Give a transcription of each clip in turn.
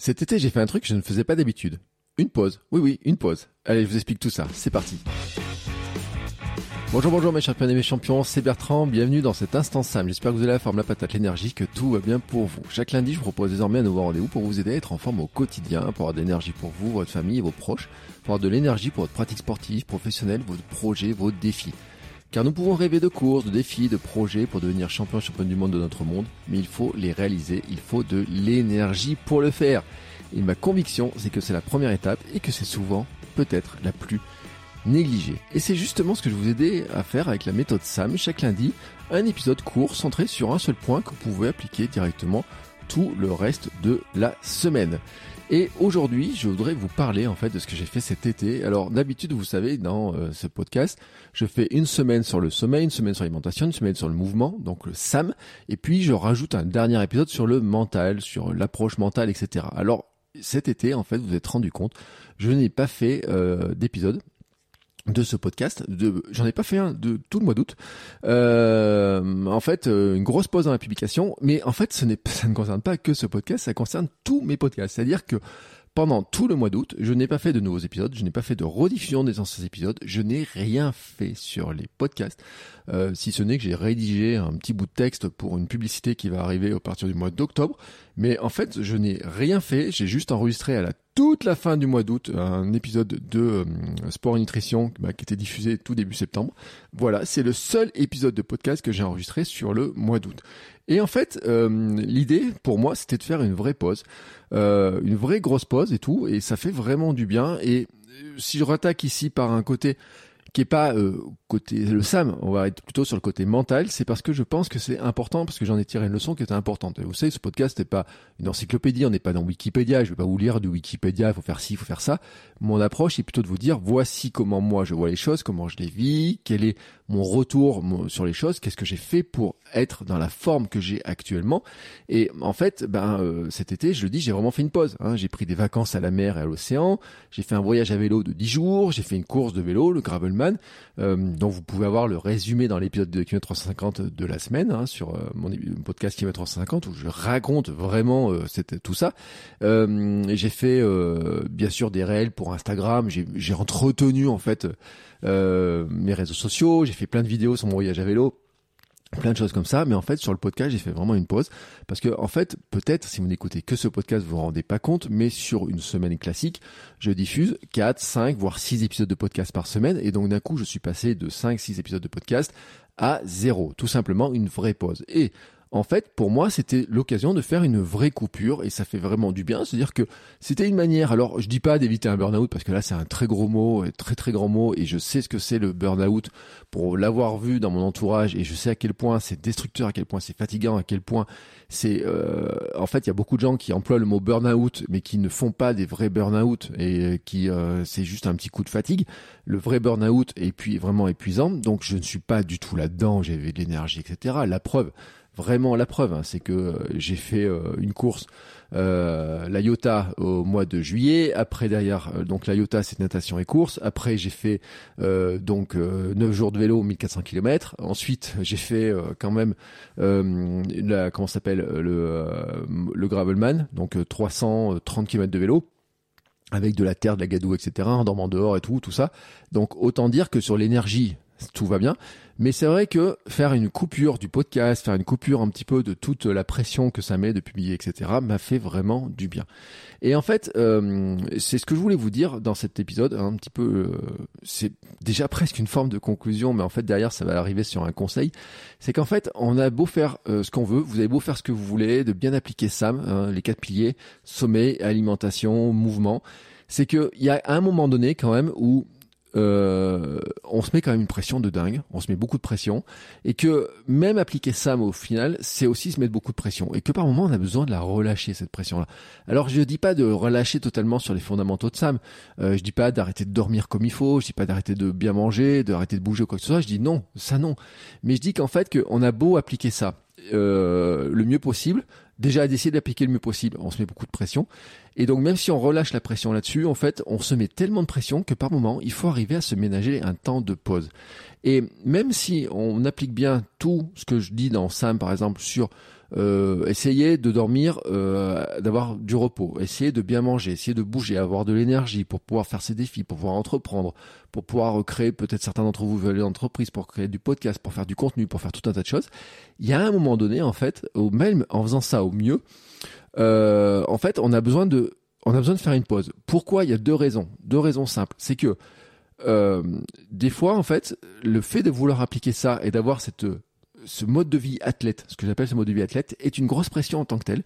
Cet été, j'ai fait un truc que je ne faisais pas d'habitude. Une pause. Oui, oui, une pause. Allez, je vous explique tout ça. C'est parti. Bonjour, bonjour mes champions et mes champions, c'est Bertrand, bienvenue dans cet instant Sam. J'espère que vous avez la forme, la patate, l'énergie, que tout va bien pour vous. Chaque lundi, je vous propose désormais un nouveau rendez-vous pour vous aider à être en forme au quotidien, pour avoir de l'énergie pour vous, votre famille vos proches, pour avoir de l'énergie pour votre pratique sportive, professionnelle, vos projets, vos défis. Car nous pouvons rêver de courses, de défis, de projets pour devenir champion, champion du monde de notre monde, mais il faut les réaliser, il faut de l'énergie pour le faire. Et ma conviction, c'est que c'est la première étape et que c'est souvent, peut-être, la plus négligée. Et c'est justement ce que je vous aidais à faire avec la méthode SAM chaque lundi, un épisode court centré sur un seul point que vous pouvez appliquer directement tout le reste de la semaine. Et aujourd'hui, je voudrais vous parler en fait de ce que j'ai fait cet été. Alors d'habitude, vous savez, dans euh, ce podcast, je fais une semaine sur le sommeil, une semaine sur l'alimentation, une semaine sur le mouvement, donc le SAM, et puis je rajoute un dernier épisode sur le mental, sur l'approche mentale, etc. Alors cet été, en fait, vous vous êtes rendu compte, je n'ai pas fait euh, d'épisode de ce podcast. De, j'en ai pas fait un de tout le mois d'août. Euh, en fait, euh, une grosse pause dans la publication, mais en fait, ce n'est, ça ne concerne pas que ce podcast, ça concerne tous mes podcasts. C'est-à-dire que pendant tout le mois d'août, je n'ai pas fait de nouveaux épisodes, je n'ai pas fait de rediffusion des anciens épisodes, je n'ai rien fait sur les podcasts, euh, si ce n'est que j'ai rédigé un petit bout de texte pour une publicité qui va arriver au partir du mois d'octobre. Mais en fait, je n'ai rien fait, j'ai juste enregistré à la toute la fin du mois d'août un épisode de euh, Sport et Nutrition bah, qui était diffusé tout début septembre. Voilà, c'est le seul épisode de podcast que j'ai enregistré sur le mois d'août. Et en fait, euh, l'idée pour moi, c'était de faire une vraie pause, euh, une vraie grosse pause et tout, et ça fait vraiment du bien. Et si je rattaque ici par un côté qui est pas euh, côté le SAM, on va être plutôt sur le côté mental, c'est parce que je pense que c'est important, parce que j'en ai tiré une leçon qui était importante. Vous savez, ce podcast n'est pas une encyclopédie, on n'est pas dans Wikipédia, je vais pas vous lire du Wikipédia, il faut faire ci, il faut faire ça. Mon approche est plutôt de vous dire, voici comment moi je vois les choses, comment je les vis, quel est mon retour sur les choses, qu'est-ce que j'ai fait pour être dans la forme que j'ai actuellement. Et en fait, ben euh, cet été, je le dis, j'ai vraiment fait une pause. Hein. J'ai pris des vacances à la mer et à l'océan, j'ai fait un voyage à vélo de 10 jours, j'ai fait une course de vélo, le Gravelman, euh, dont vous pouvez avoir le résumé dans l'épisode de Km 350 de la semaine, hein, sur euh, mon podcast Km 350, où je raconte vraiment euh, tout ça. j'ai fait bien sûr des réels pour Instagram, j'ai entretenu en fait mes réseaux sociaux, j'ai fait plein de vidéos sur mon voyage à vélo plein de choses comme ça, mais en fait sur le podcast j'ai fait vraiment une pause parce que en fait peut-être si vous n'écoutez que ce podcast vous vous rendez pas compte, mais sur une semaine classique je diffuse 4, 5 voire 6 épisodes de podcast par semaine et donc d'un coup je suis passé de 5, 6 épisodes de podcast à zéro, tout simplement une vraie pause. Et en fait, pour moi, c'était l'occasion de faire une vraie coupure et ça fait vraiment du bien. C'est-à-dire que c'était une manière, alors je dis pas d'éviter un burn-out parce que là c'est un très gros mot, un très très grand mot et je sais ce que c'est le burn-out pour l'avoir vu dans mon entourage et je sais à quel point c'est destructeur, à quel point c'est fatigant, à quel point c'est... Euh, en fait, il y a beaucoup de gens qui emploient le mot burn-out mais qui ne font pas des vrais burn-out et qui euh, c'est juste un petit coup de fatigue. Le vrai burn-out est puis vraiment épuisant, donc je ne suis pas du tout là-dedans, j'avais de l'énergie, etc. La preuve, vraiment la preuve, hein, c'est que euh, j'ai fait euh, une course euh, la Iota au mois de juillet. Après derrière, donc la Iota c'est natation et course. Après j'ai fait donc 9 jours de vélo, 1400 km. Ensuite j'ai fait quand même la comment s'appelle le le gravelman, donc 330 km de vélo avec de la terre, de la gadoue, etc. en dormant dehors et tout, tout ça. Donc autant dire que sur l'énergie tout va bien. Mais c'est vrai que faire une coupure du podcast, faire une coupure un petit peu de toute la pression que ça met de publier, etc., m'a fait vraiment du bien. Et en fait, euh, c'est ce que je voulais vous dire dans cet épisode, un petit peu, euh, c'est déjà presque une forme de conclusion, mais en fait derrière ça va arriver sur un conseil. C'est qu'en fait, on a beau faire euh, ce qu'on veut, vous avez beau faire ce que vous voulez, de bien appliquer SAM, hein, les quatre piliers, sommeil, alimentation, mouvement. C'est qu'il y a un moment donné quand même où euh, on se met quand même une pression de dingue, on se met beaucoup de pression, et que même appliquer SAM au final, c'est aussi se mettre beaucoup de pression, et que par moment on a besoin de la relâcher cette pression-là. Alors je dis pas de relâcher totalement sur les fondamentaux de SAM, euh, je dis pas d'arrêter de dormir comme il faut, je dis pas d'arrêter de bien manger, d'arrêter de bouger ou quoi que ce soit, je dis non, ça non. Mais je dis qu'en fait qu'on a beau appliquer ça euh, le mieux possible, déjà d'essayer d'appliquer le mieux possible, on se met beaucoup de pression. Et donc même si on relâche la pression là-dessus, en fait, on se met tellement de pression que par moment, il faut arriver à se ménager un temps de pause. Et même si on applique bien tout ce que je dis dans Sam, par exemple, sur euh, de dormir, euh, d'avoir du repos, essayez de bien manger, essayez de bouger, avoir de l'énergie pour pouvoir faire ces défis, pour pouvoir entreprendre, pour pouvoir créer, peut-être certains d'entre vous veulent l'entreprise, pour créer du podcast, pour faire du contenu, pour faire tout un tas de choses. Il y a un moment donné, en fait, au même en faisant ça au mieux, euh, en fait, on a besoin de, on a besoin de faire une pause. Pourquoi? Il y a deux raisons, deux raisons simples. C'est que euh, des fois, en fait, le fait de vouloir appliquer ça et d'avoir cette ce mode de vie athlète, ce que j'appelle ce mode de vie athlète, est une grosse pression en tant que tel,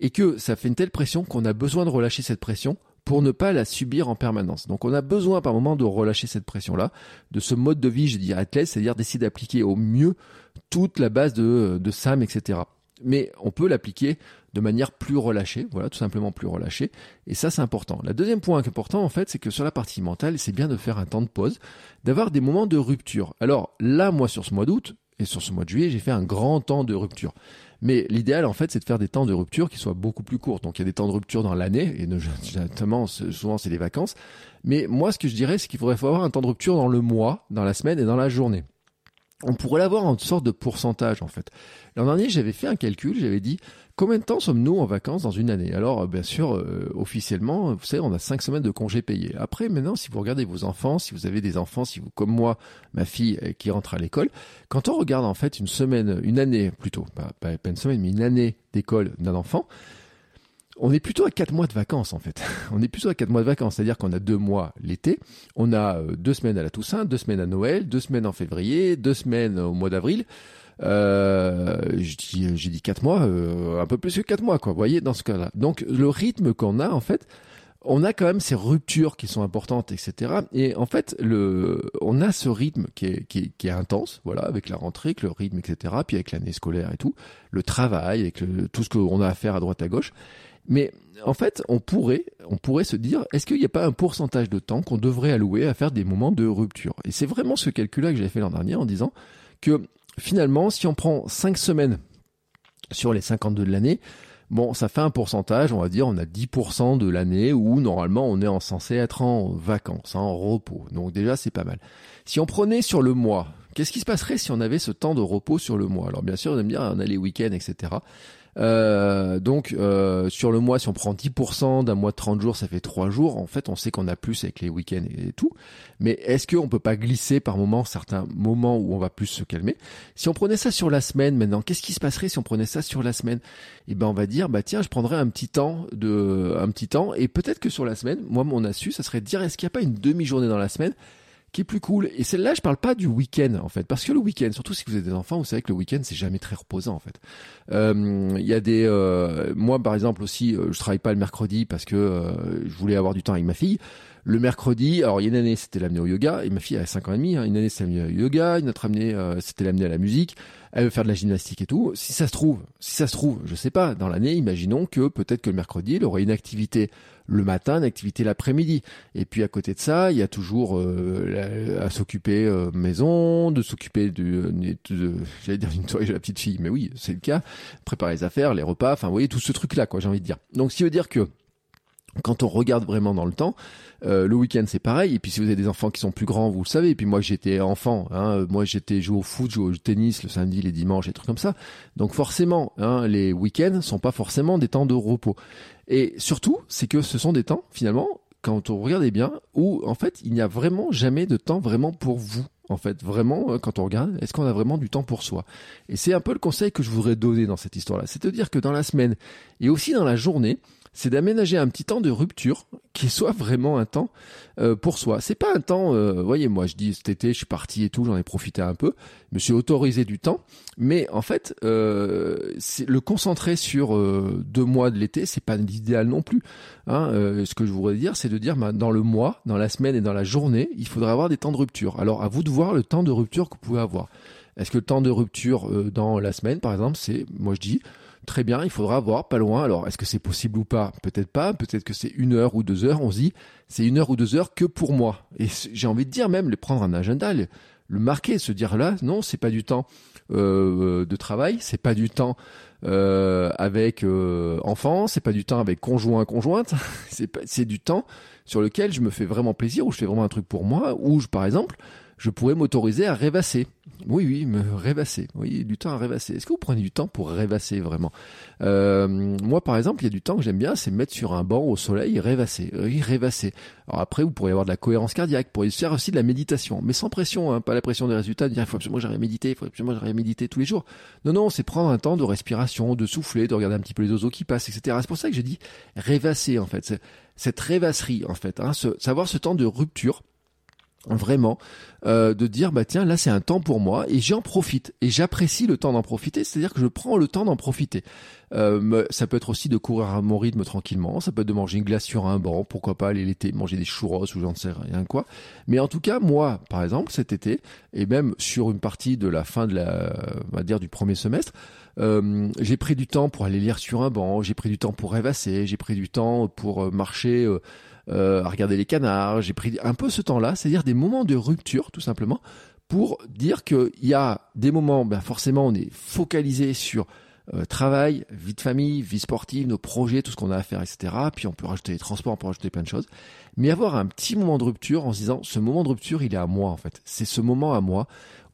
et que ça fait une telle pression qu'on a besoin de relâcher cette pression pour ne pas la subir en permanence. Donc on a besoin par moment de relâcher cette pression-là, de ce mode de vie, je dirais athlète, c'est-à-dire d'essayer d'appliquer au mieux toute la base de, de SAM, etc. Mais on peut l'appliquer de manière plus relâchée, voilà, tout simplement plus relâchée. Et ça, c'est important. Le deuxième point important, en fait, c'est que sur la partie mentale, c'est bien de faire un temps de pause, d'avoir des moments de rupture. Alors là, moi, sur ce mois d'août, et sur ce mois de juillet, j'ai fait un grand temps de rupture. Mais l'idéal, en fait, c'est de faire des temps de rupture qui soient beaucoup plus courts. Donc, il y a des temps de rupture dans l'année, et notamment, souvent, c'est les vacances. Mais moi, ce que je dirais, c'est qu'il faudrait avoir un temps de rupture dans le mois, dans la semaine et dans la journée on pourrait l'avoir en sorte de pourcentage en fait. L'an dernier, j'avais fait un calcul, j'avais dit combien de temps sommes-nous en vacances dans une année? Alors bien sûr, euh, officiellement, vous savez, on a cinq semaines de congés payés. Après, maintenant, si vous regardez vos enfants, si vous avez des enfants, si vous comme moi, ma fille euh, qui rentre à l'école, quand on regarde en fait une semaine, une année plutôt, pas une semaine, mais une année d'école d'un enfant, on est plutôt à quatre mois de vacances en fait. On est plutôt à quatre mois de vacances, c'est-à-dire qu'on a deux mois l'été, on a euh, deux semaines à la Toussaint, deux semaines à Noël, deux semaines en février, deux semaines au mois d'avril. Euh, j'ai dit quatre mois, euh, un peu plus que quatre mois quoi. Vous voyez dans ce cas-là. Donc le rythme qu'on a en fait, on a quand même ces ruptures qui sont importantes, etc. Et en fait, le, on a ce rythme qui est, qui est, intense, voilà, avec la rentrée, avec le rythme, etc. Puis avec l'année scolaire et tout, le travail, avec tout ce qu'on a à faire à droite à gauche. Mais en fait, on pourrait, on pourrait se dire, est-ce qu'il n'y a pas un pourcentage de temps qu'on devrait allouer à faire des moments de rupture? Et c'est vraiment ce calcul-là que j'avais fait l'an dernier en disant que finalement, si on prend 5 semaines sur les 52 de l'année, bon, ça fait un pourcentage, on va dire, on a 10% de l'année où normalement on est censé être en vacances, en repos. Donc déjà, c'est pas mal. Si on prenait sur le mois, qu'est-ce qui se passerait si on avait ce temps de repos sur le mois? Alors bien sûr, vous allez me dire, on a les week-ends, etc. Euh, donc euh, sur le mois, si on prend 10% d'un mois de 30 jours, ça fait 3 jours. En fait, on sait qu'on a plus avec les week-ends et tout. Mais est-ce qu'on peut pas glisser par moment certains moments où on va plus se calmer? Si on prenait ça sur la semaine maintenant, qu'est-ce qui se passerait si on prenait ça sur la semaine? Eh ben on va dire bah tiens, je prendrais un petit temps de un petit temps et peut-être que sur la semaine, moi mon astuce, ça serait de dire est-ce qu'il n'y a pas une demi-journée dans la semaine? Qui est plus cool. Et celle-là, je parle pas du week-end en fait, parce que le week-end, surtout si vous avez des enfants, vous savez que le week-end c'est jamais très reposant en fait. Euh, il y a des, euh, moi par exemple aussi, euh, je travaille pas le mercredi parce que je voulais avoir du temps avec ma fille. Le mercredi, alors il y a une année c'était l'amener au yoga, et ma fille a 5 ans et demi, hein, une année c'était l'amener au yoga, une autre année c'était l'amener à la musique, elle veut faire de la gymnastique et tout. Si ça se trouve, si ça se trouve, je sais pas, dans l'année, imaginons que peut-être que le mercredi, elle aurait une activité le matin, une activité l'après-midi. Et puis à côté de ça, il y a toujours euh, à s'occuper euh, maison, de s'occuper du, de, j'allais dire d'une soirée de la petite fille, mais oui, c'est le cas. Préparer les affaires, les repas, enfin vous voyez tout ce truc-là, quoi, j'ai envie de dire. Donc qui veut dire que quand on regarde vraiment dans le temps, euh, le week-end c'est pareil. Et puis si vous avez des enfants qui sont plus grands, vous le savez. Et puis moi j'étais enfant, hein, moi j'étais joué au foot, joué au tennis le samedi, les dimanches, et trucs comme ça. Donc forcément, hein, les week-ends sont pas forcément des temps de repos. Et surtout, c'est que ce sont des temps finalement, quand on regardait bien, où en fait il n'y a vraiment jamais de temps vraiment pour vous. En fait, vraiment, euh, quand on regarde, est-ce qu'on a vraiment du temps pour soi? Et c'est un peu le conseil que je voudrais donner dans cette histoire-là. C'est-à-dire que dans la semaine et aussi dans la journée, c'est d'aménager un petit temps de rupture qui soit vraiment un temps euh, pour soi. C'est pas un temps, euh, voyez, moi je dis cet été je suis parti et tout, j'en ai profité un peu, je me suis autorisé du temps, mais en fait, euh, le concentrer sur euh, deux mois de l'été, c'est pas l'idéal non plus. Hein. ce que je voudrais dire, c'est de dire bah, dans le mois, dans la semaine et dans la journée, il faudrait avoir des temps de rupture. Alors à vous de voir le temps de rupture que vous pouvez avoir. Est-ce que le temps de rupture dans la semaine, par exemple, c'est, moi je dis, Très bien, il faudra voir pas loin. Alors, est-ce que c'est possible ou pas? Peut-être pas. Peut-être que c'est une heure ou deux heures. On se dit, c'est une heure ou deux heures que pour moi. Et j'ai envie de dire même, le prendre un agenda, le, marquer, se dire là, non, c'est pas du temps euh, de travail, c'est pas du temps euh, avec euh, enfants, c'est pas du temps avec conjoint conjointe, c'est c'est du temps sur lequel je me fais vraiment plaisir, où je fais vraiment un truc pour moi, où je, par exemple, je pourrais m'autoriser à rêvasser. Oui, oui, me rêvasser. Oui, du temps à rêvasser. Est-ce que vous prenez du temps pour rêvasser vraiment? Euh, Moi, par exemple, il y a du temps que j'aime bien, c'est mettre sur un banc au soleil rêvasser. Oui, rêvasser. Alors après, vous pourriez avoir de la cohérence cardiaque, vous pourriez faire aussi de la méditation, mais sans pression, hein, pas la pression des résultats, de dire il faut absolument que j'arrive à méditer, il faut absolument que j'arrive à méditer tous les jours. Non, non, c'est prendre un temps de respiration, de souffler, de regarder un petit peu les oiseaux qui passent, etc. C'est pour ça que j'ai dit rêvasser en fait. Cette rêvasserie en fait, hein, savoir ce temps de rupture vraiment. Euh, de dire bah tiens là c'est un temps pour moi et j'en profite et j'apprécie le temps d'en profiter c'est-à-dire que je prends le temps d'en profiter. Euh, ça peut être aussi de courir à mon rythme tranquillement ça peut être de manger une glace sur un banc pourquoi pas aller l'été manger des churros ou j'en sais rien quoi. Mais en tout cas moi par exemple cet été et même sur une partie de la fin de la on va dire du premier semestre euh, j'ai pris du temps pour aller lire sur un banc j'ai pris du temps pour rêvasser j'ai pris du temps pour marcher euh, à regarder les canards. J'ai pris un peu ce temps-là, c'est-à-dire des moments de rupture, tout simplement, pour dire qu'il y a des moments, ben forcément, on est focalisé sur euh, travail, vie de famille, vie sportive, nos projets, tout ce qu'on a à faire, etc. Puis on peut rajouter les transports, on peut rajouter plein de choses. Mais avoir un petit moment de rupture en se disant, ce moment de rupture, il est à moi, en fait. C'est ce moment à moi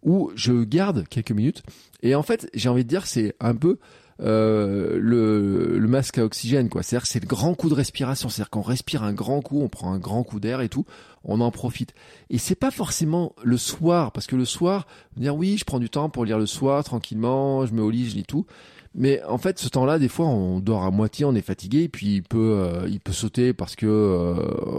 où je garde quelques minutes. Et en fait, j'ai envie de dire, c'est un peu euh, le, le, masque à oxygène, quoi. C'est-à-dire c'est le grand coup de respiration. C'est-à-dire qu'on respire un grand coup, on prend un grand coup d'air et tout, on en profite. Et c'est pas forcément le soir, parce que le soir, dire oui, je prends du temps pour lire le soir tranquillement, je me au lit, je lis tout. Mais en fait, ce temps-là, des fois, on dort à moitié, on est fatigué, et puis il peut, euh, il peut sauter parce que euh,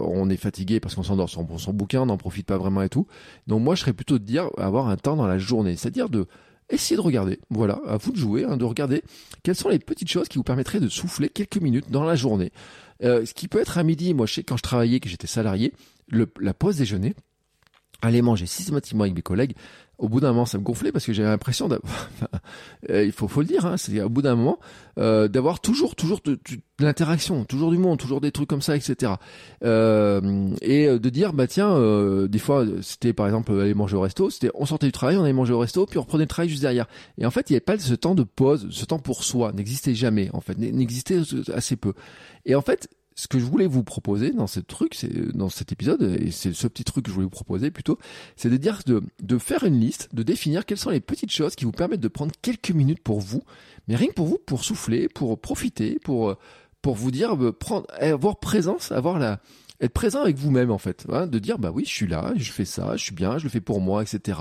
on est fatigué, parce qu'on s'endort sur son bouquin, on n'en profite pas vraiment et tout. Donc moi, je serais plutôt de dire avoir un temps dans la journée, c'est-à-dire de essayez de regarder, voilà, à vous de jouer, hein, de regarder quelles sont les petites choses qui vous permettraient de souffler quelques minutes dans la journée. Euh, ce qui peut être à midi, moi je sais quand je travaillais, que j'étais salarié, la pause déjeuner, aller manger systématiquement avec mes collègues, au bout d'un moment, ça me gonflait parce que j'avais l'impression d'avoir, euh, il faut, le dire, hein, c'est au bout d'un moment, euh, d'avoir toujours, toujours de, l'interaction, toujours du monde, toujours des trucs comme ça, etc. Euh, et de dire, bah tiens, euh, des fois, c'était par exemple aller manger au resto, c'était, on sortait du travail, on allait manger au resto, puis on reprenait le travail juste derrière. Et en fait, il n'y avait pas ce temps de pause, ce temps pour soi, n'existait jamais, en fait, n'existait assez peu. Et en fait, ce que je voulais vous proposer dans ce truc, c'est dans cet épisode, et c'est ce petit truc que je voulais vous proposer plutôt, c'est de dire de, de faire une liste, de définir quelles sont les petites choses qui vous permettent de prendre quelques minutes pour vous, mais rien que pour vous, pour souffler, pour profiter, pour pour vous dire, euh, prendre, avoir présence, avoir la être présent avec vous-même en fait, hein, de dire bah oui je suis là, je fais ça, je suis bien, je le fais pour moi, etc.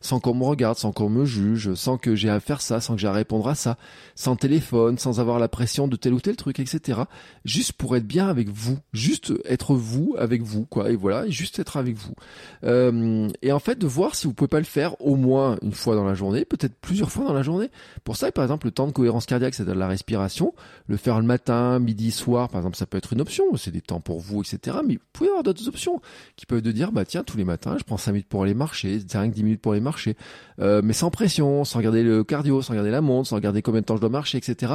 Sans qu'on me regarde, sans qu'on me juge, sans que j'ai à faire ça, sans que j'ai à répondre à ça, sans téléphone, sans avoir la pression de tel ou tel truc, etc. Juste pour être bien avec vous, juste être vous avec vous quoi, et voilà, juste être avec vous. Euh, et en fait de voir si vous pouvez pas le faire au moins une fois dans la journée, peut-être plusieurs fois dans la journée. Pour ça par exemple le temps de cohérence cardiaque, c'est de la respiration, le faire le matin, midi, soir par exemple, ça peut être une option. C'est des temps pour vous, etc mais vous pouvez avoir d'autres options qui peuvent de dire, bah tiens, tous les matins, je prends 5 minutes pour aller marcher, 5-10 minutes pour aller marcher, euh, mais sans pression, sans regarder le cardio, sans regarder la montre, sans regarder combien de temps je dois marcher, etc.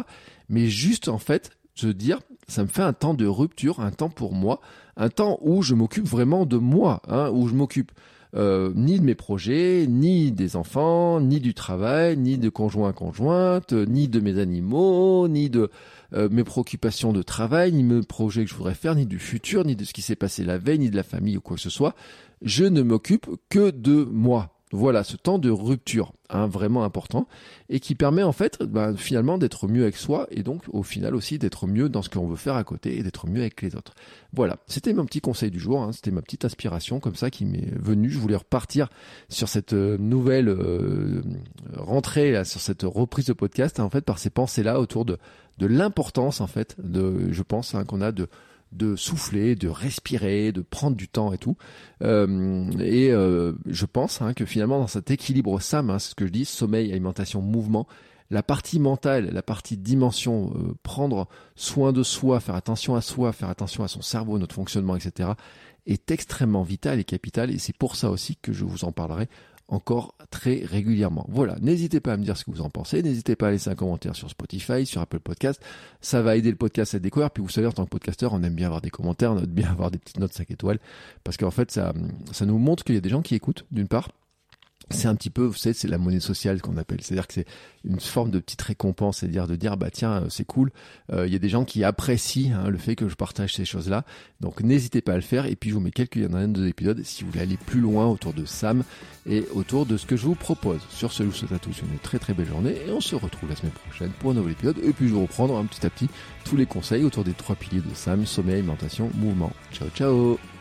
Mais juste, en fait, se dire, ça me fait un temps de rupture, un temps pour moi, un temps où je m'occupe vraiment de moi, hein, où je m'occupe euh, ni de mes projets, ni des enfants, ni du travail, ni de conjoint conjointe, ni de mes animaux, ni de euh, mes préoccupations de travail, ni mes projets que je voudrais faire, ni du futur, ni de ce qui s'est passé la veille, ni de la famille ou quoi que ce soit. Je ne m'occupe que de moi. Voilà, ce temps de rupture, hein, vraiment important, et qui permet en fait bah, finalement d'être mieux avec soi, et donc au final aussi d'être mieux dans ce qu'on veut faire à côté, et d'être mieux avec les autres. Voilà, c'était mon petit conseil du jour, hein, c'était ma petite inspiration comme ça qui m'est venue. Je voulais repartir sur cette euh, nouvelle euh, rentrée, sur cette reprise de podcast, hein, en fait, par ces pensées-là autour de, de l'importance, en fait, de, je pense, qu'on a de de souffler, de respirer, de prendre du temps et tout. Euh, et euh, je pense hein, que finalement dans cet équilibre SAM, hein, c'est ce que je dis, sommeil, alimentation, mouvement, la partie mentale, la partie dimension, euh, prendre soin de soi, faire attention à soi, faire attention à son cerveau, notre fonctionnement, etc., est extrêmement vital et capital. Et c'est pour ça aussi que je vous en parlerai encore très régulièrement. Voilà, n'hésitez pas à me dire ce que vous en pensez, n'hésitez pas à laisser un commentaire sur Spotify, sur Apple Podcast, ça va aider le podcast à découvert, puis vous savez, en tant que podcasteur, on aime bien avoir des commentaires, on aime bien avoir des petites notes 5 étoiles, parce qu'en fait, ça, ça nous montre qu'il y a des gens qui écoutent, d'une part, c'est un petit peu, vous savez, c'est la monnaie sociale qu'on appelle. C'est-à-dire que c'est une forme de petite récompense, c'est-à-dire de dire, bah tiens, c'est cool. Il y a des gens qui apprécient hein, le fait que je partage ces choses-là. Donc n'hésitez pas à le faire. Et puis je vous mets quelques liens dans épisodes si vous voulez aller plus loin autour de Sam et autour de ce que je vous propose. Sur ce, je vous souhaite à tous une très très belle journée et on se retrouve la semaine prochaine pour un nouvel épisode. Et puis je vais reprendre un petit à petit tous les conseils autour des trois piliers de Sam sommeil, alimentation, mouvement. Ciao ciao